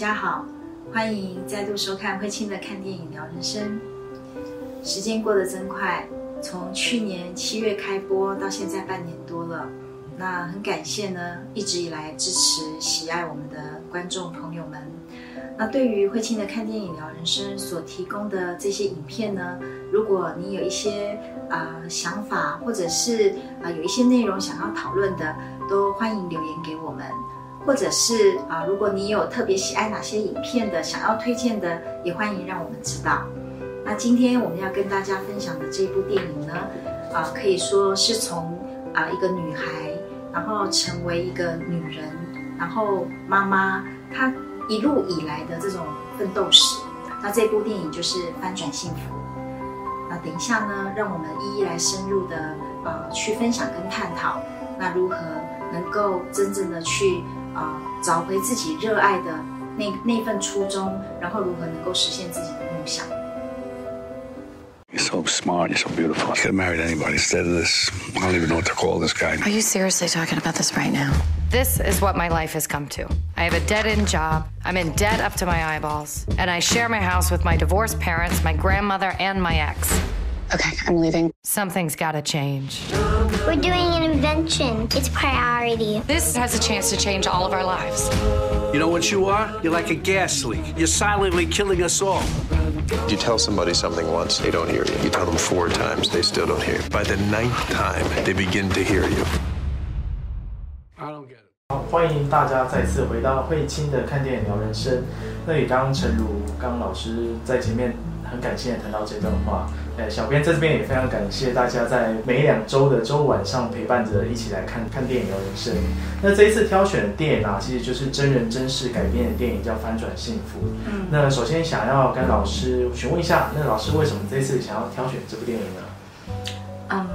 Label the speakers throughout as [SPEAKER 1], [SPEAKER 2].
[SPEAKER 1] 大家好，欢迎再度收看慧清的看电影聊人生。时间过得真快，从去年七月开播到现在半年多了。那很感谢呢，一直以来支持、喜爱我们的观众朋友们。那对于慧清的看电影聊人生所提供的这些影片呢，如果你有一些啊想法，或者是啊有一些内容想要讨论的，都欢迎留言给我们。或者是啊，如果你有特别喜爱哪些影片的，想要推荐的，也欢迎让我们知道。那今天我们要跟大家分享的这部电影呢，啊，可以说是从啊一个女孩，然后成为一个女人，然后妈妈，她一路以来的这种奋斗史。那这部电影就是《翻转幸福》。那等一下呢，让我们一一来深入的呃去分享跟探讨，那如何能够真正的去。啊，找回自己热爱的那那份初衷，然后如何能够实现自己的梦想。
[SPEAKER 2] You're so smart. You're so beautiful. You could have married anybody instead of this. I don't even know what to call this guy.
[SPEAKER 3] Are you seriously talking about this right now? This is what my life has come to. I have a dead end job. I'm in debt up to my eyeballs. And I share my house with my divorced parents, my grandmother, and my ex.
[SPEAKER 4] Okay, I'm leaving.
[SPEAKER 3] Something's gotta change.
[SPEAKER 5] We're doing an invention. It's priority.
[SPEAKER 3] This has a chance to change all of our lives.
[SPEAKER 6] You know what you are? You're like a gas leak. You're silently killing us all.
[SPEAKER 7] You tell somebody something once, they don't hear you. You tell them four times, they still don't hear you. By the ninth time, they begin to hear you.
[SPEAKER 6] I don't get it.
[SPEAKER 8] 好，欢迎大家再次回到慧清的看电影聊人生。那也刚刚陈如刚老师在前面很感谢谈到这段话。 呃，小编在这边也非常感谢大家在每两周的周晚上陪伴着一起来看看电影聊人生。那这一次挑选的电影啊，其实就是真人真事改编的电影，叫《翻转幸福》。嗯，那首先想要跟老师询问一下，那老师为什么这一次想要挑选这部电影呢？
[SPEAKER 1] 嗯，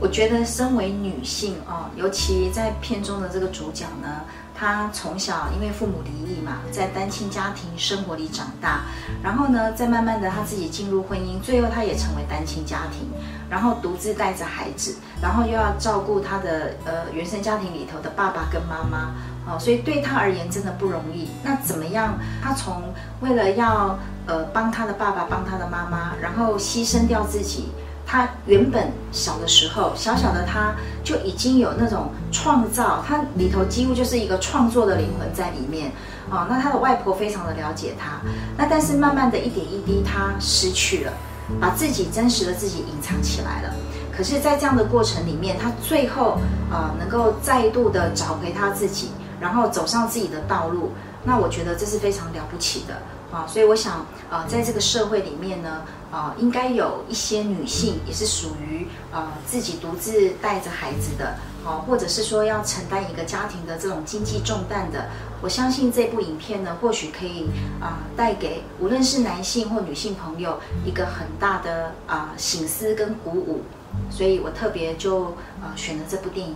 [SPEAKER 1] 我觉得身为女性哦，尤其在片中的这个主角呢。她从小因为父母离异嘛，在单亲家庭生活里长大，然后呢，再慢慢的她自己进入婚姻，最后她也成为单亲家庭，然后独自带着孩子，然后又要照顾她的呃原生家庭里头的爸爸跟妈妈，哦，所以对他而言真的不容易。那怎么样？他从为了要呃帮他的爸爸帮他的妈妈，然后牺牲掉自己。他原本小的时候，小小的他就已经有那种创造，他里头几乎就是一个创作的灵魂在里面啊。那他的外婆非常的了解他，那但是慢慢的一点一滴，他失去了，把自己真实的自己隐藏起来了。可是，在这样的过程里面，他最后啊，能够再度的找回他自己，然后走上自己的道路。那我觉得这是非常了不起的。啊，所以我想，呃，在这个社会里面呢，啊，应该有一些女性也是属于呃自己独自带着孩子的，啊，或者是说要承担一个家庭的这种经济重担的。我相信这部影片呢，或许可以啊带给无论是男性或女性朋友一个很大的啊醒思跟鼓舞。所以我特别就啊选了这部电影。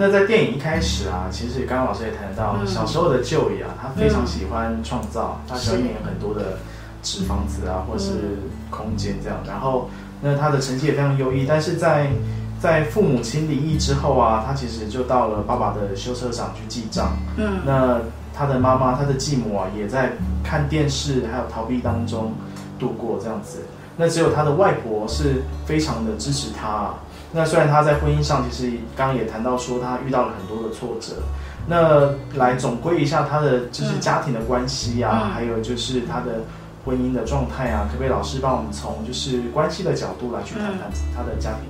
[SPEAKER 8] 那在电影一开始啊，其实刚刚老师也谈到，小时候的舅爷啊，他非常喜欢创造，他喜欢演很多的纸房子啊，或是空间这样。然后，那他的成绩也非常优异，但是在在父母亲离异之后啊，他其实就到了爸爸的修车厂去记账。嗯，那他的妈妈，他的继母啊，也在看电视还有逃避当中度过这样子。那只有他的外婆是非常的支持他。那虽然他在婚姻上，其实刚刚也谈到说他遇到了很多的挫折。那来总归一下他的就是家庭的关系啊，还有就是他的婚姻的状态啊，可不可以老师帮我们从就是关系的角度来去谈谈他的家庭？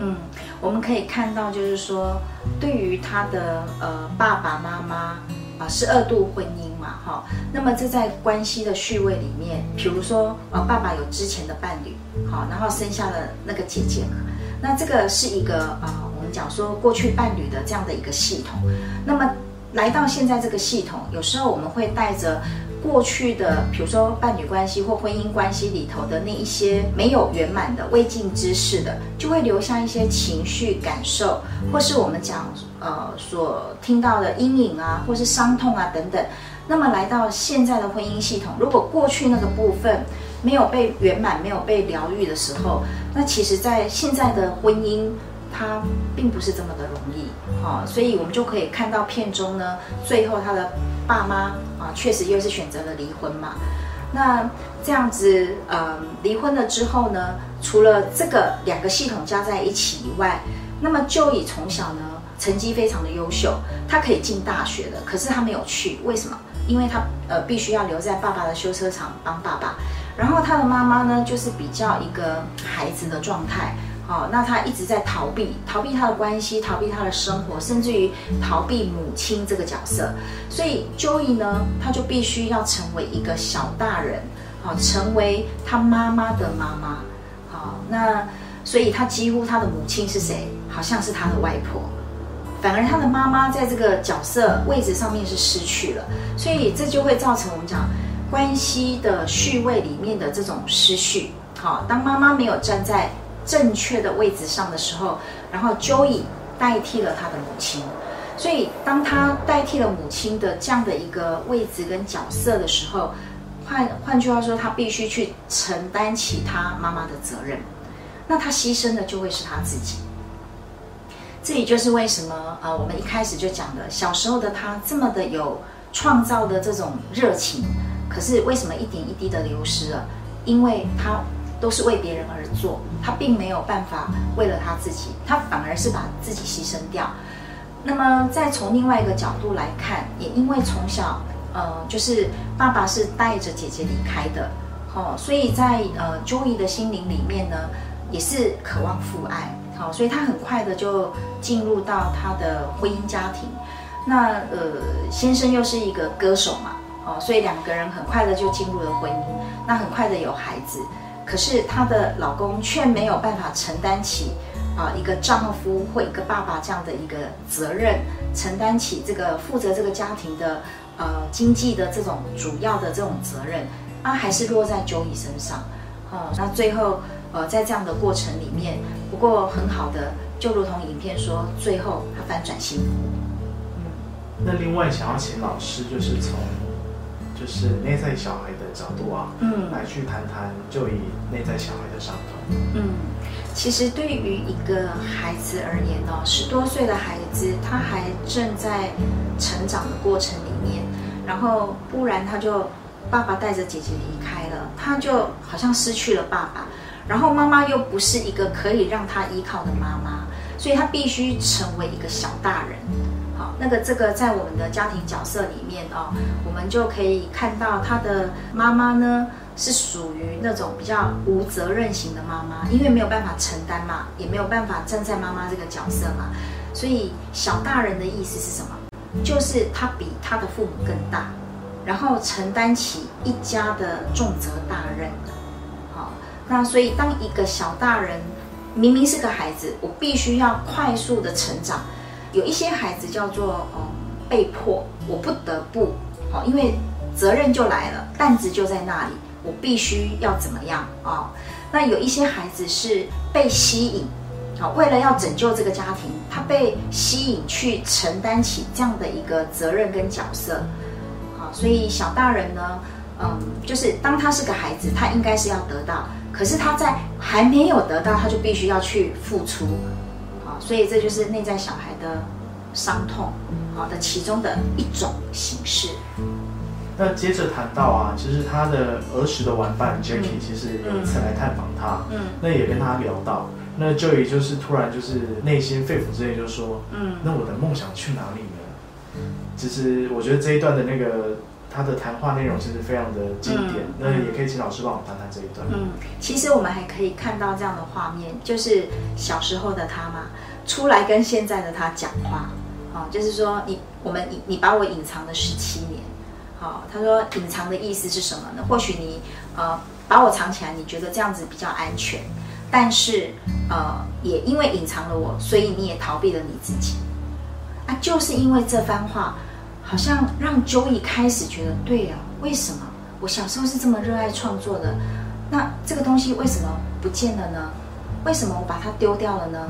[SPEAKER 1] 嗯，我们可以看到就是说，对于他的呃爸爸妈妈啊是二度婚姻嘛，哈，那么这在关系的序位里面，比如说呃爸爸有之前的伴侣，好，然后生下了那个姐姐。那这个是一个啊，我们讲说过去伴侣的这样的一个系统。那么来到现在这个系统，有时候我们会带着过去的，比如说伴侣关系或婚姻关系里头的那一些没有圆满的未尽之事的，就会留下一些情绪感受，或是我们讲呃所听到的阴影啊，或是伤痛啊等等。那么来到现在的婚姻系统，如果过去那个部分，没有被圆满、没有被疗愈的时候，那其实，在现在的婚姻，他并不是这么的容易，哦，所以我们就可以看到片中呢，最后他的爸妈啊，确实又是选择了离婚嘛。那这样子，呃，离婚了之后呢，除了这个两个系统加在一起以外，那么就以从小呢成绩非常的优秀，他可以进大学的，可是他没有去，为什么？因为他呃必须要留在爸爸的修车厂帮爸爸，然后他的妈妈呢就是比较一个孩子的状态，哦，那他一直在逃避，逃避他的关系，逃避他的生活，甚至于逃避母亲这个角色，所以 Joey 呢他就必须要成为一个小大人，好，成为他妈妈的妈妈，好，那所以他几乎他的母亲是谁？好像是他的外婆。反而他的妈妈在这个角色位置上面是失去了，所以这就会造成我们讲关系的序位里面的这种失序。好，当妈妈没有站在正确的位置上的时候，然后 Joey 代替了他的母亲，所以当他代替了母亲的这样的一个位置跟角色的时候，换换句话说，他必须去承担起他妈妈的责任，那他牺牲的就会是他自己。这也就是为什么呃，我们一开始就讲的，小时候的他这么的有创造的这种热情，可是为什么一点一滴的流失了？因为他都是为别人而做，他并没有办法为了他自己，他反而是把自己牺牲掉。那么再从另外一个角度来看，也因为从小呃，就是爸爸是带着姐姐离开的，哦，所以在呃 Joey 的心灵里面呢，也是渴望父爱。好，所以他很快的就进入到他的婚姻家庭。那呃，先生又是一个歌手嘛，哦，所以两个人很快的就进入了婚姻。那很快的有孩子，可是她的老公却没有办法承担起啊一个丈夫或一个爸爸这样的一个责任，承担起这个负责这个家庭的呃经济的这种主要的这种责任，啊，还是落在九乙身上。哦，那最后。呃，在这样的过程里面，不过很好的，就如同影片说，最后他反转幸福。
[SPEAKER 8] 那另外想要请老师，就是从就是内在小孩的角度啊，嗯，来去谈谈就以内在小孩的伤痛。
[SPEAKER 1] 嗯，其实对于一个孩子而言呢，十多岁的孩子，他还正在成长的过程里面，然后不然他就爸爸带着姐姐离开了，他就好像失去了爸爸。然后妈妈又不是一个可以让他依靠的妈妈，所以他必须成为一个小大人。那个这个在我们的家庭角色里面哦，我们就可以看到他的妈妈呢是属于那种比较无责任型的妈妈，因为没有办法承担嘛，也没有办法站在妈妈这个角色嘛，所以小大人的意思是什么？就是他比他的父母更大，然后承担起一家的重责大任。好那所以，当一个小大人明明是个孩子，我必须要快速的成长。有一些孩子叫做哦被迫，我不得不好，因为责任就来了，担子就在那里，我必须要怎么样啊？那有一些孩子是被吸引，好，为了要拯救这个家庭，他被吸引去承担起这样的一个责任跟角色。好，所以小大人呢，嗯，就是当他是个孩子，他应该是要得到。可是他在还没有得到，他就必须要去付出，啊，所以这就是内在小孩的伤痛，好的其中的一种形式。
[SPEAKER 8] 那接着谈到啊，其实他的儿时的玩伴 Jackie 其实有一次来探访他，嗯，那也跟他聊到，那就也就是突然就是内心肺腑之言就说，嗯，那我的梦想去哪里呢？其实我觉得这一段的那个。他的谈话内容其实非常的经典，那也可以请老师帮我们谈谈这一段。嗯，
[SPEAKER 1] 其实我们还可以看到这样的画面，就是小时候的他嘛，出来跟现在的他讲话，哦，就是说你我们你你把我隐藏了十七年，好，他说隐藏的意思是什么呢？或许你呃把我藏起来，你觉得这样子比较安全，但是呃也因为隐藏了我，所以你也逃避了你自己，啊，就是因为这番话。好像让 Joey 开始觉得对啊，为什么我小时候是这么热爱创作的？那这个东西为什么不见了呢？为什么我把它丢掉了呢？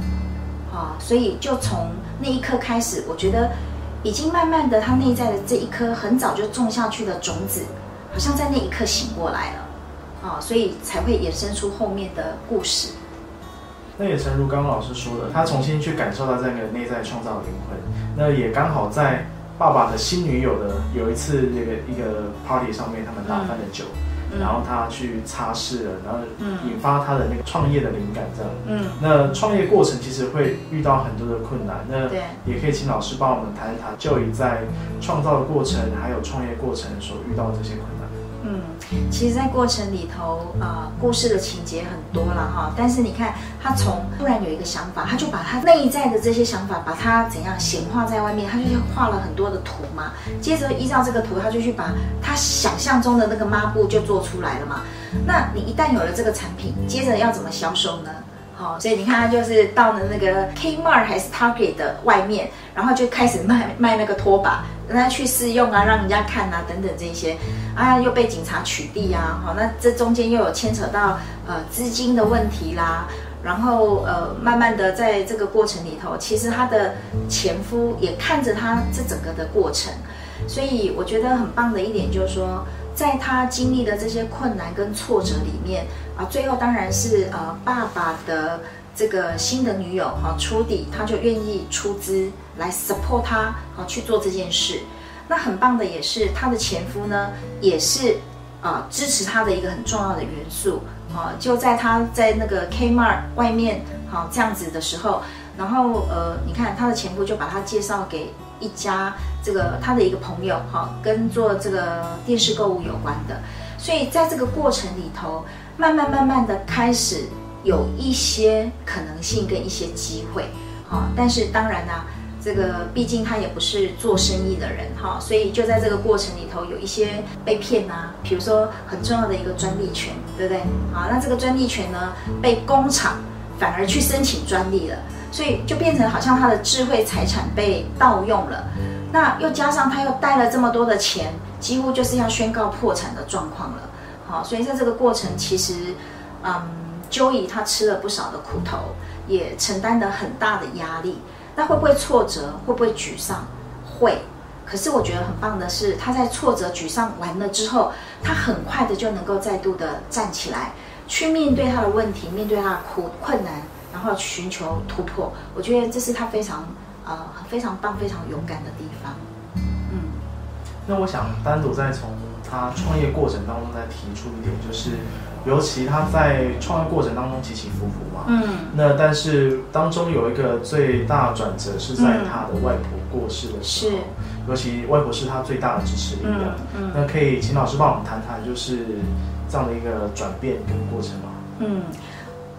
[SPEAKER 1] 啊，所以就从那一刻开始，我觉得已经慢慢的，他内在的这一颗很早就种下去的种子，好像在那一刻醒过来了，啊，所以才会衍生出后面的故事。
[SPEAKER 8] 那也诚如刚刚老师说的，他重新去感受到这个内在创造灵魂。那也刚好在爸爸的新女友的有一次那个一个 party 上面，他们打翻了酒，然后他去擦拭了，然后引发他的那个创业的灵感这样。嗯，那创业过程其实会遇到很多的困难，那也可以请老师帮我们谈一谈，就以在创造的过程还有创业过程所遇到的这些困难。
[SPEAKER 1] 嗯，其实，在过程里头，呃，故事的情节很多了哈。但是你看，他从突然有一个想法，他就把他内在的这些想法，把它怎样显化在外面，他就画了很多的图嘛。接着依照这个图，他就去把他想象中的那个抹布就做出来了嘛。那你一旦有了这个产品，接着要怎么销售呢？好，所以你看，他就是到了那个 Kmart 还是 Target 的外面，然后就开始卖卖那个拖把。让他去试用啊，让人家看啊，等等这些，啊，又被警察取缔啊，好，那这中间又有牵扯到呃资金的问题啦，然后呃，慢慢的在这个过程里头，其实他的前夫也看着他这整个的过程，所以我觉得很棒的一点就是说，在他经历的这些困难跟挫折里面啊，最后当然是呃爸爸的。这个新的女友哈，出底他就愿意出资来 support 他，好去做这件事。那很棒的也是他的前夫呢，也是啊支持他的一个很重要的元素啊。就在他在那个 Kmart 外面好这样子的时候，然后呃，你看他的前夫就把他介绍给一家这个他的一个朋友哈，跟做这个电视购物有关的。所以在这个过程里头，慢慢慢慢的开始。有一些可能性跟一些机会，哈，但是当然呢，这个毕竟他也不是做生意的人，哈，所以就在这个过程里头有一些被骗呐，比如说很重要的一个专利权，对不对？好，那这个专利权呢，被工厂反而去申请专利了，所以就变成好像他的智慧财产被盗用了，那又加上他又贷了这么多的钱，几乎就是要宣告破产的状况了，好，所以在这个过程其实，嗯。，Joy 他吃了不少的苦头，也承担了很大的压力。那会不会挫折？会不会沮丧？会。可是我觉得很棒的是，他在挫折、沮丧完了之后，他很快的就能够再度的站起来，去面对他的问题，面对他的苦困难，然后寻求突破。我觉得这是他非常呃非常棒、非常勇敢的地方。
[SPEAKER 8] 嗯。那我想单独再从他创业过程当中再提出一点，就是。尤其他在创业过程当中起起伏伏嘛，嗯，那但是当中有一个最大转折是在他的外婆过世的时候，是，尤其外婆是他最大的支持力量，嗯，那可以请老师帮我们谈谈，就是这样的一个转变跟过程吗？
[SPEAKER 1] 嗯，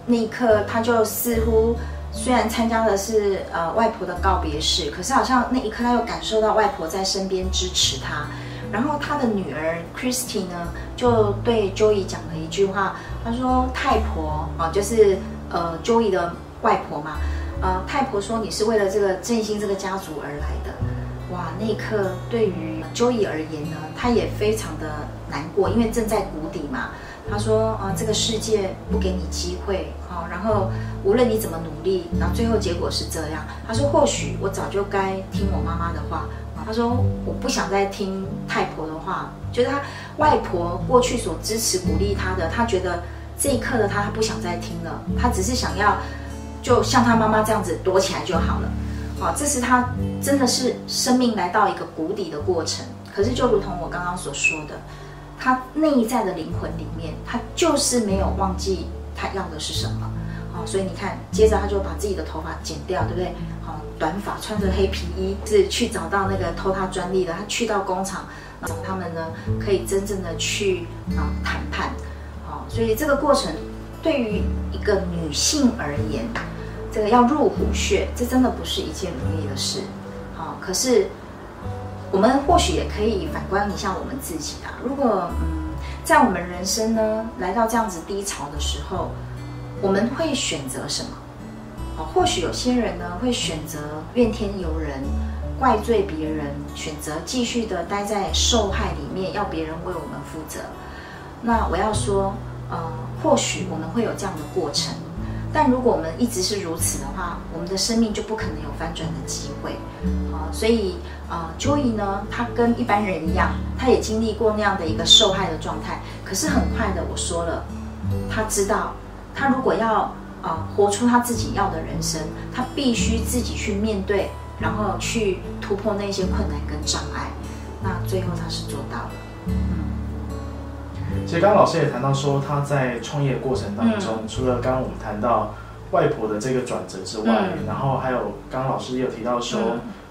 [SPEAKER 1] 那一刻他就似乎虽然参加的是呃外婆的告别式，可是好像那一刻他又感受到外婆在身边支持他。然后他的女儿 Christy 呢，就对 Joey 讲了一句话，他说：“太婆啊，就是呃 Joey 的外婆嘛，呃太婆说你是为了这个振兴这个家族而来的。”哇，那一刻对于 Joey 而言呢，他也非常的难过，因为正在谷底嘛。他说：“啊，这个世界不给你机会，哦，然后无论你怎么努力，然后最后结果是这样。”他说：“或许我早就该听我妈妈的话。”他说：“我不想再听太婆的话，觉得他外婆过去所支持鼓励他的，他觉得这一刻的他，他不想再听了。他只是想要，就像他妈妈这样子躲起来就好了。好，这是他真的是生命来到一个谷底的过程。可是就如同我刚刚所说的，他内在的灵魂里面，他就是没有忘记他要的是什么。好，所以你看，接着他就把自己的头发剪掉，对不对？”短发穿着黑皮衣，是去找到那个偷他专利的。他去到工厂找他们呢，可以真正的去啊谈判。好，所以这个过程对于一个女性而言，这个要入虎穴，这真的不是一件容易的事。好，可是我们或许也可以反观一下我们自己啊。如果嗯，在我们人生呢来到这样子低潮的时候，我们会选择什么？或许有些人呢会选择怨天尤人，怪罪别人，选择继续的待在受害里面，要别人为我们负责。那我要说，呃，或许我们会有这样的过程，但如果我们一直是如此的话，我们的生命就不可能有翻转的机会。啊，所以啊，Joy 呢，他跟一般人一样，他也经历过那样的一个受害的状态。可是很快的，我说了，他知道，他如果要。啊、活出他自己要的人生，他必须自己去面对，然后去突破那些困难跟障碍。那最后他是做到了。
[SPEAKER 8] 其实刚刚老师也谈到说，他在创业过程当中，
[SPEAKER 1] 嗯
[SPEAKER 8] 除了刚刚我们谈到外婆的这个转折之外，
[SPEAKER 1] 嗯
[SPEAKER 8] 然后还有刚刚老师也有提到说，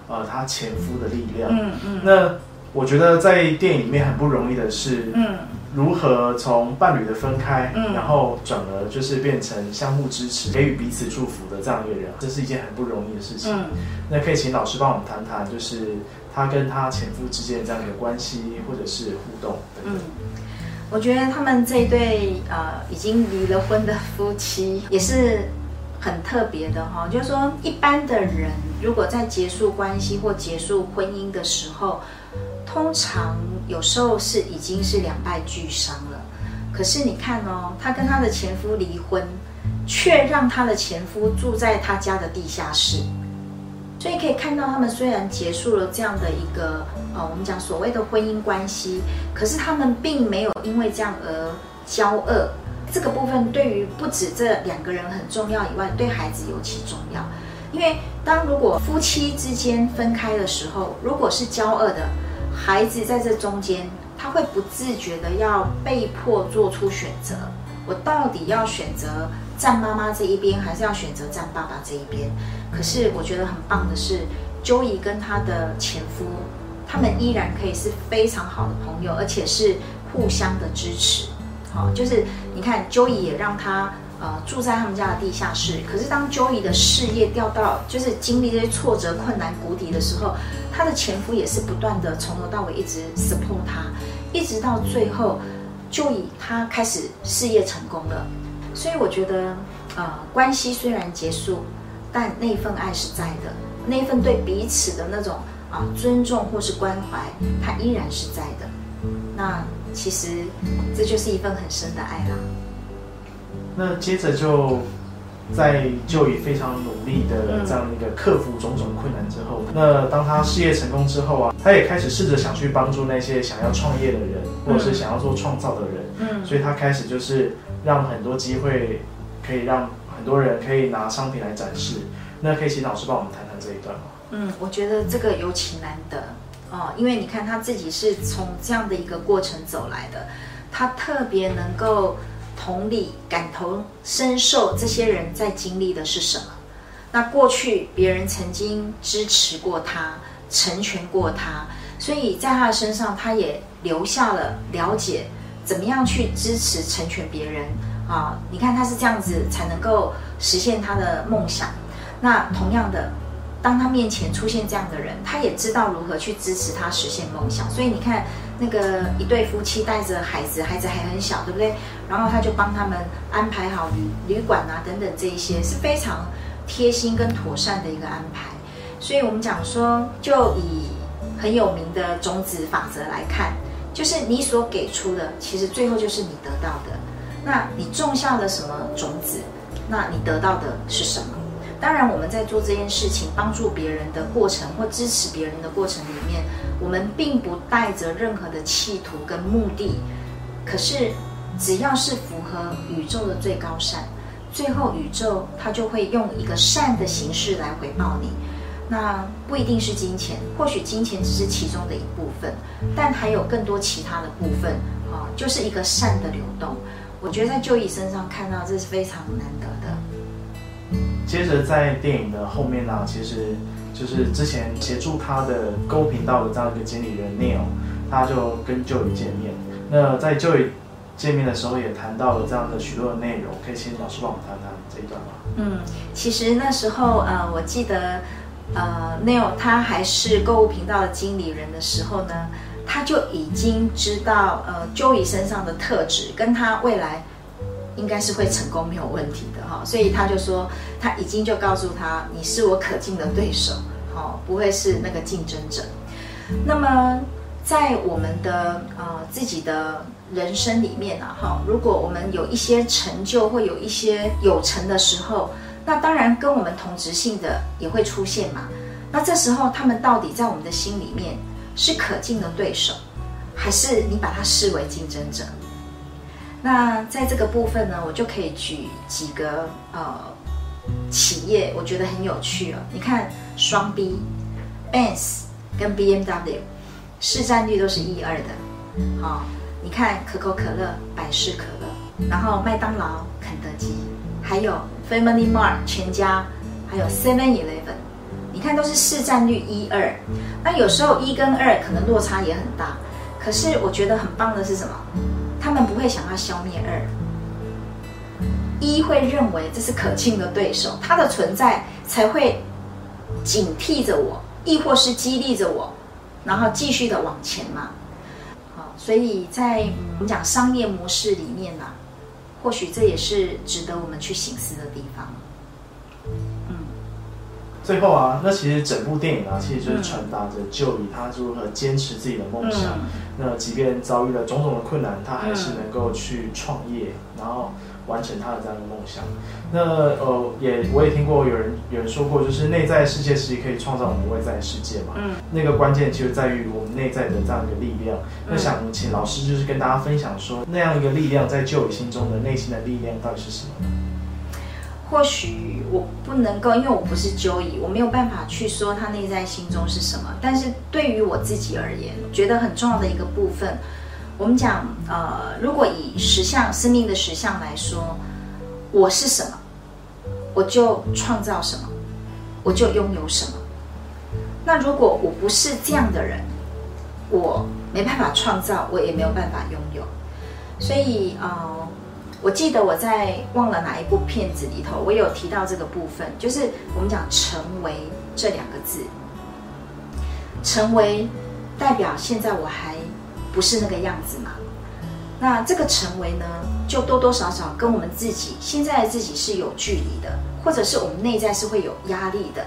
[SPEAKER 8] 呃，他前夫的力量。
[SPEAKER 1] 嗯嗯
[SPEAKER 8] 那我觉得在电影里面很不容易的是，
[SPEAKER 1] 嗯
[SPEAKER 8] 如何从伴侣的分开，
[SPEAKER 1] 嗯
[SPEAKER 8] 然后转而就是变成相互支持、给予彼此祝福的这样一个人，这是一件很不容易的事情。
[SPEAKER 1] 嗯
[SPEAKER 8] 那可以请老师帮我们谈谈，就是他跟他前夫之间这样一个关系，或者是互动等等。
[SPEAKER 1] 嗯，我觉得他们这一对呃已经离了婚的夫妻也是很特别的哈、就是说一般的人如果在结束关系或结束婚姻的时候，通常有时候是已经是两败俱伤了。可是你看哦，她跟她的前夫离婚，却让她的前夫住在她家的地下室。所以可以看到，他们虽然结束了这样的一个呃，我们讲所谓的婚姻关系，可是他们并没有因为这样而交恶。这个部分对于不止这两个人很重要以外，对孩子尤其重要。因为当如果夫妻之间分开的时候，如果是交恶的，孩子在这中间，他会不自觉的要被迫做出选择。我到底要选择站妈妈这一边，还是要选择站爸爸这一边？可是我觉得很棒的是，Joey 跟她的前夫，他们依然可以是非常好的朋友，而且是互相的支持。好，就是你看，Joey 也让他呃住在他们家的地下室。可是当 Joey 的事业掉到就是经历这些挫折、困难、谷底的时候，他的前夫也是不断的从头到尾一直 support 他，一直到最后，Joey 他开始事业成功了。所以我觉得，呃，关系虽然结束，但那份爱是在的，那份对彼此的那种啊尊重或是关怀，它依然是在的。那其实这就是一份很深的爱啦。
[SPEAKER 8] 那接着就在就以非常努力的这样一个克服种种困难之后，那当他事业成功之后啊，他也开始试着想去帮助那些想要创业的人，或者是想要做创造的人。
[SPEAKER 1] 嗯
[SPEAKER 8] 所以他开始就是让很多机会可以让很多人可以拿商品来展示。那可以请老师帮我们谈谈这一段吗？
[SPEAKER 1] 嗯，我觉得这个尤其难得哦，因为你看他自己是从这样的一个过程走来的，他特别能够同理、感同身受这些人在经历的是什么。那过去别人曾经支持过他，成全过他，所以在他的身上，他也留下了了解怎么样去支持、成全别人啊。你看他是这样子才能够实现他的梦想。那同样的，当他面前出现这样的人，他也知道如何去支持他实现梦想。所以你看，那个一对夫妻带着孩子，孩子还很小，对不对？然后他就帮他们安排好旅旅馆啊等等这一些，是非常贴心跟妥善的一个安排。所以我们讲说，就以很有名的种子法则来看，就是你所给出的，其实最后就是你得到的。那你种下了什么种子，那你得到的是什么？当然，我们在做这件事情，帮助别人的过程或支持别人的过程里面，我们并不带着任何的企图跟目的。可是，只要是符合宇宙的最高善，最后宇宙它就会用一个善的形式来回报你。那不一定是金钱，或许金钱只是其中的一部分，但还有更多其他的部分啊，就是一个善的流动。我觉得在就义身上看到，这是非常难得的。
[SPEAKER 8] 接着在电影的后面呢、其实就是之前协助他的购物频道的这样一个经理人 Neil，他就跟 Joey 见面。那在 Joey 见面的时候，也谈到了这样的许多的内容，可以请老师帮我们谈谈这一段吗？
[SPEAKER 1] 嗯，其实那时候呃，我记得呃，Neil 他还是购物频道的经理人的时候呢，他就已经知道呃 Joey 身上的特质跟他未来应该是会成功没有问题的哈，所以他就说他已经就告诉他你是我可敬的对手，好，不会是那个竞争者。那么在我们的呃自己的人生里面啊，哈，如果我们有一些成就或有一些有成的时候，那当然跟我们同质性的也会出现嘛。那这时候他们到底在我们的心里面是可敬的对手，还是你把他视为竞争者？那在这个部分呢，我就可以举几个呃企业，我觉得很有趣哦。你看双 B，Benz 跟 BMW 市占率都是一二的。好，你看可口可乐、百事可乐，然后麦当劳、肯德基，还有 Family Mart 全家，还有 Seven Eleven，你看都是市占率一二。那有时候一跟二可能落差也很大，可是我觉得很棒的是什么？他们不会想要消灭二，一会认为这是可敬的对手，他的存在才会警惕着我，亦或是激励着我，然后继续的往前嘛。好，所以在我们讲商业模式里面呢，或许这也是值得我们去醒思的地方。
[SPEAKER 8] 最后啊，那其实整部电影啊，其实就是传达着就以他如何坚持自己的梦想。那即便遭遇了种种的困难，他还是能够去创业，然后完成他的这样的梦想。那呃，也我也听过有人有人说过，就是内在世界其实可以创造我们外在世界嘛。嗯。那个关键其实在于我们内在的这样一个力量。那想请老师就是跟大家分享说，那样一个力量在就以心中的内心的力量到底是什么呢？
[SPEAKER 1] 或许我不能够，因为我不是 Joey，我没有办法去说他内在心中是什么。但是对于我自己而言，觉得很重要的一个部分，我们讲，呃，如果以实相生命的实相来说，我是什么，我就创造什么，我就拥有什么。那如果我不是这样的人，我没办法创造，我也没有办法拥有。所以，呃。我记得我在忘了哪一部片子里头，我有提到这个部分，就是我们讲“成为”这两个字，“成为”代表现在我还不是那个样子嘛？那这个“成为”呢，就多多少少跟我们自己现在的自己是有距离的，或者是我们内在是会有压力的。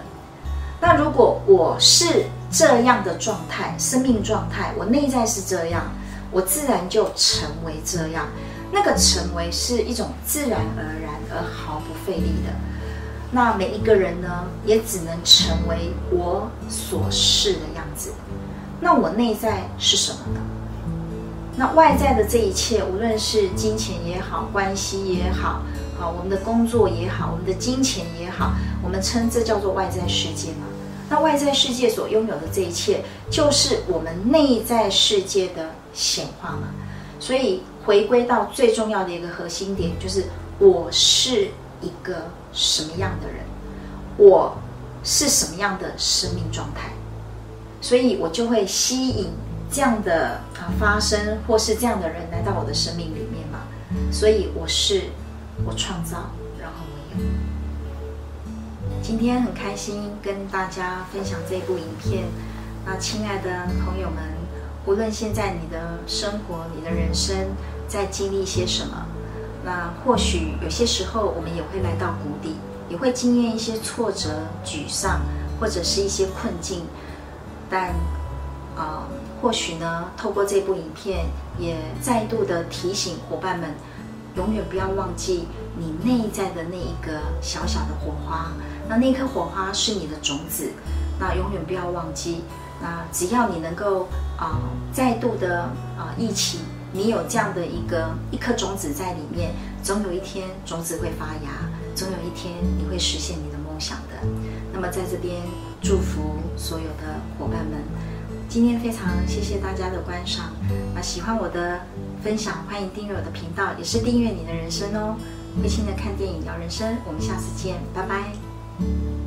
[SPEAKER 1] 那如果我是这样的状态，生命状态，我内在是这样，我自然就成为这样。那个成为是一种自然而然而毫不费力的，那每一个人呢，也只能成为我所是的样子。那我内在是什么呢？那外在的这一切，无论是金钱也好，关系也好，好我们的工作也好，我们的金钱也好，我们称这叫做外在世界嘛。那外在世界所拥有的这一切，就是我们内在世界的显化嘛。所以。回归到最重要的一个核心点，就是我是一个什么样的人，我是什么样的生命状态，所以我就会吸引这样的啊发生，或是这样的人来到我的生命里面嘛。所以我是我创造，然后我有。今天很开心跟大家分享这部影片，那亲爱的朋友们，无论现在你的生活、你的人生。在经历些什么？那或许有些时候我们也会来到谷底，也会经验一些挫折、沮丧，或者是一些困境。但啊，或许呢，透过这部影片，也再度的提醒伙伴们，永远不要忘记你内在的那一个小小的火花。那那颗火花是你的种子，那永远不要忘记。那只要你能够啊，再度的啊一起。你有这样的一个一颗种子在里面，总有一天种子会发芽，总有一天你会实现你的梦想的。那么在这边祝福所有的伙伴们，今天非常谢谢大家的观赏。那喜欢我的分享，欢迎订阅我的频道，也是订阅你的人生哦。慧清的看电影聊人生，我们下次见，拜拜。